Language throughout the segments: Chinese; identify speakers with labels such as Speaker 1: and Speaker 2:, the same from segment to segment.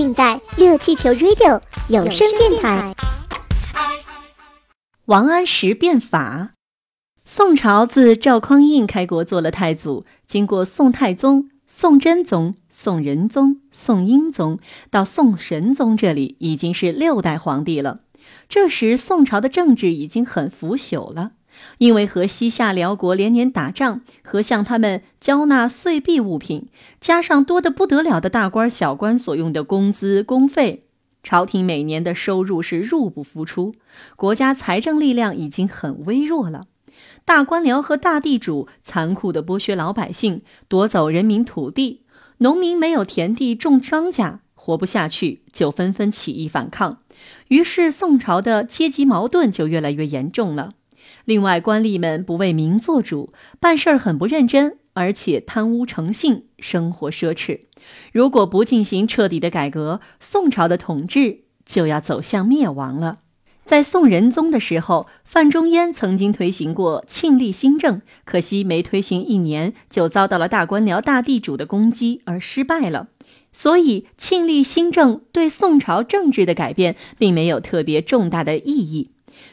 Speaker 1: 尽在热气球 Radio 有声电台。
Speaker 2: 王安石变法。宋朝自赵匡胤开国做了太祖，经过宋太宗、宋真宗、宋仁宗、宋英宗到宋神宗，这里已经是六代皇帝了。这时宋朝的政治已经很腐朽了，因为和西夏辽国连年打仗，和向他们交纳岁币物品，加上多得不得了的大官小官所用的工资公费。朝廷每年的收入是入不敷出，国家财政力量已经很微弱了。大官僚和大地主残酷地剥削老百姓，夺走人民土地，农民没有田地种庄稼，活不下去，就纷纷起义反抗。于是宋朝的阶级矛盾就越来越严重了。另外，官吏们不为民做主，办事儿很不认真，而且贪污成性，生活奢侈。如果不进行彻底的改革，宋朝的统治就要走向灭亡了。在宋仁宗的时候，范仲淹曾经推行过庆历新政，可惜没推行一年就遭到了大官僚、大地主的攻击而失败了。所以，庆历新政对宋朝政治的改变并没有特别重大的意义。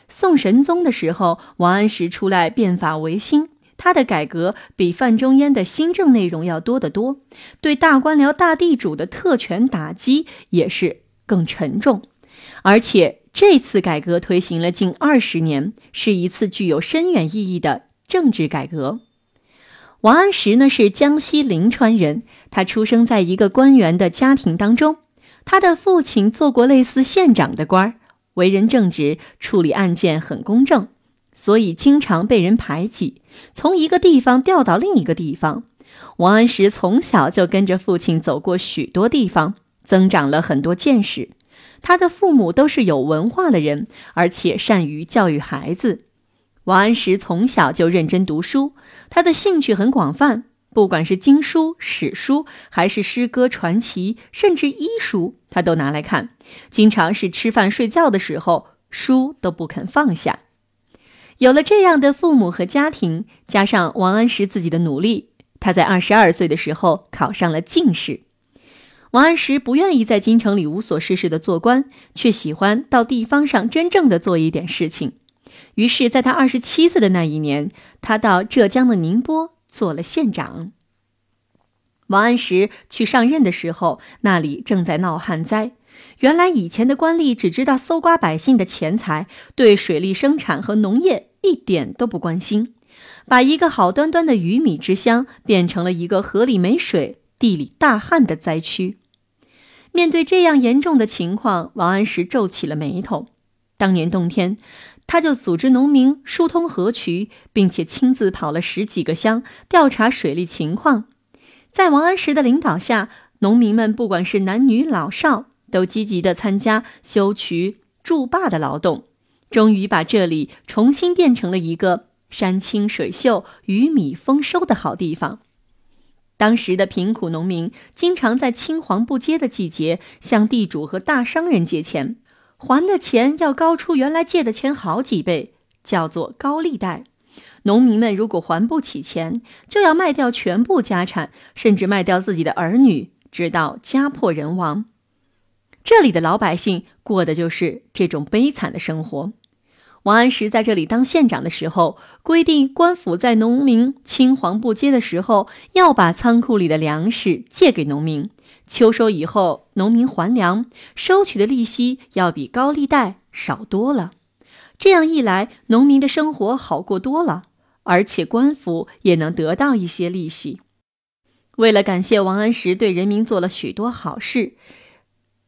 Speaker 2: 宋神宗的时候，王安石出来变法维新。他的改革比范仲淹的新政内容要多得多，对大官僚、大地主的特权打击也是更沉重，而且这次改革推行了近二十年，是一次具有深远意义的政治改革。王安石呢是江西临川人，他出生在一个官员的家庭当中，他的父亲做过类似县长的官儿，为人正直，处理案件很公正。所以经常被人排挤，从一个地方调到另一个地方。王安石从小就跟着父亲走过许多地方，增长了很多见识。他的父母都是有文化的人，而且善于教育孩子。王安石从小就认真读书，他的兴趣很广泛，不管是经书、史书，还是诗歌、传奇，甚至医书，他都拿来看。经常是吃饭、睡觉的时候，书都不肯放下。有了这样的父母和家庭，加上王安石自己的努力，他在二十二岁的时候考上了进士。王安石不愿意在京城里无所事事的做官，却喜欢到地方上真正的做一点事情。于是，在他二十七岁的那一年，他到浙江的宁波做了县长。王安石去上任的时候，那里正在闹旱灾。原来以前的官吏只知道搜刮百姓的钱财，对水利生产和农业一点都不关心，把一个好端端的鱼米之乡变成了一个河里没水、地里大旱的灾区。面对这样严重的情况，王安石皱起了眉头。当年冬天，他就组织农民疏通河渠，并且亲自跑了十几个乡调查水利情况。在王安石的领导下，农民们不管是男女老少。都积极地参加修渠筑坝的劳动，终于把这里重新变成了一个山清水秀、鱼米丰收的好地方。当时的贫苦农民经常在青黄不接的季节向地主和大商人借钱，还的钱要高出原来借的钱好几倍，叫做高利贷。农民们如果还不起钱，就要卖掉全部家产，甚至卖掉自己的儿女，直到家破人亡。这里的老百姓过的就是这种悲惨的生活。王安石在这里当县长的时候，规定官府在农民青黄不接的时候，要把仓库里的粮食借给农民，秋收以后，农民还粮，收取的利息要比高利贷少多了。这样一来，农民的生活好过多了，而且官府也能得到一些利息。为了感谢王安石对人民做了许多好事。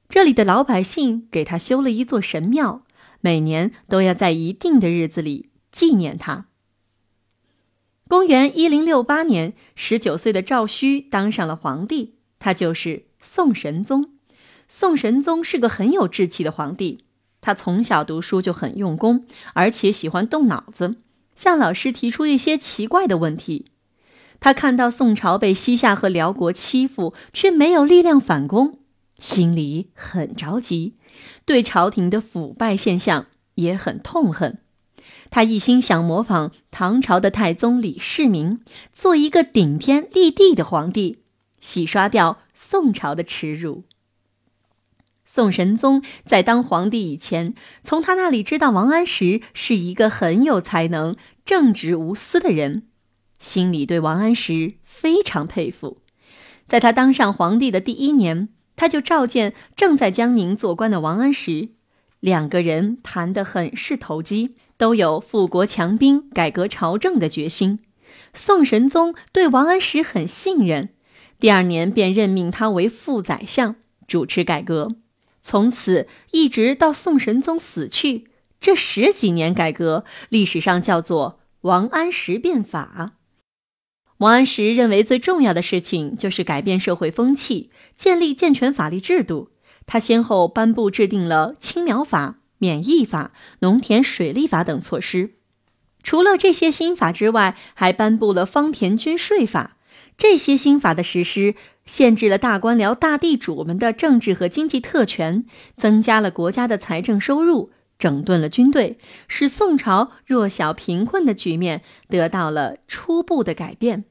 Speaker 2: 这里的老百姓给他修了一座神庙，每年都要在一定的日子里纪念他。公元一零六八年，十九岁的赵顼当上了皇帝，他就是宋神宗。宋神宗是个很有志气的皇帝，他从小读书就很用功，而且喜欢动脑子，向老师提出一些奇怪的问题。他看到宋朝被西夏和辽国欺负，却没有力量反攻，心里很着急，对朝廷的腐败现象也很痛恨。他一心想模仿唐朝的太宗李世民，做一个顶天立地的皇帝，洗刷掉宋朝的耻辱。宋神宗在当皇帝以前，从他那里知道王安石是一个很有才能、正直无私的人，心里对王安石非常佩服。在他当上皇帝的第一年，他就召见正在江宁做官的王安石，两个人谈得很是投机。都有富国强兵、改革朝政的决心。宋神宗对王安石很信任，第二年便任命他为副宰相，主持改革。从此一直到宋神宗死去，这十几年改革，历史上叫做王安石变法。王安石认为最重要的事情就是改变社会风气，建立健全法律制度。他先后颁布制定了青苗法。免役法、农田水利法等措施，除了这些新法之外，还颁布了方田均税法。这些新法的实施，限制了大官僚、大地主们的政治和经济特权，增加了国家的财政收入，整顿了军队，使宋朝弱小贫困的局面得到了初步的改变。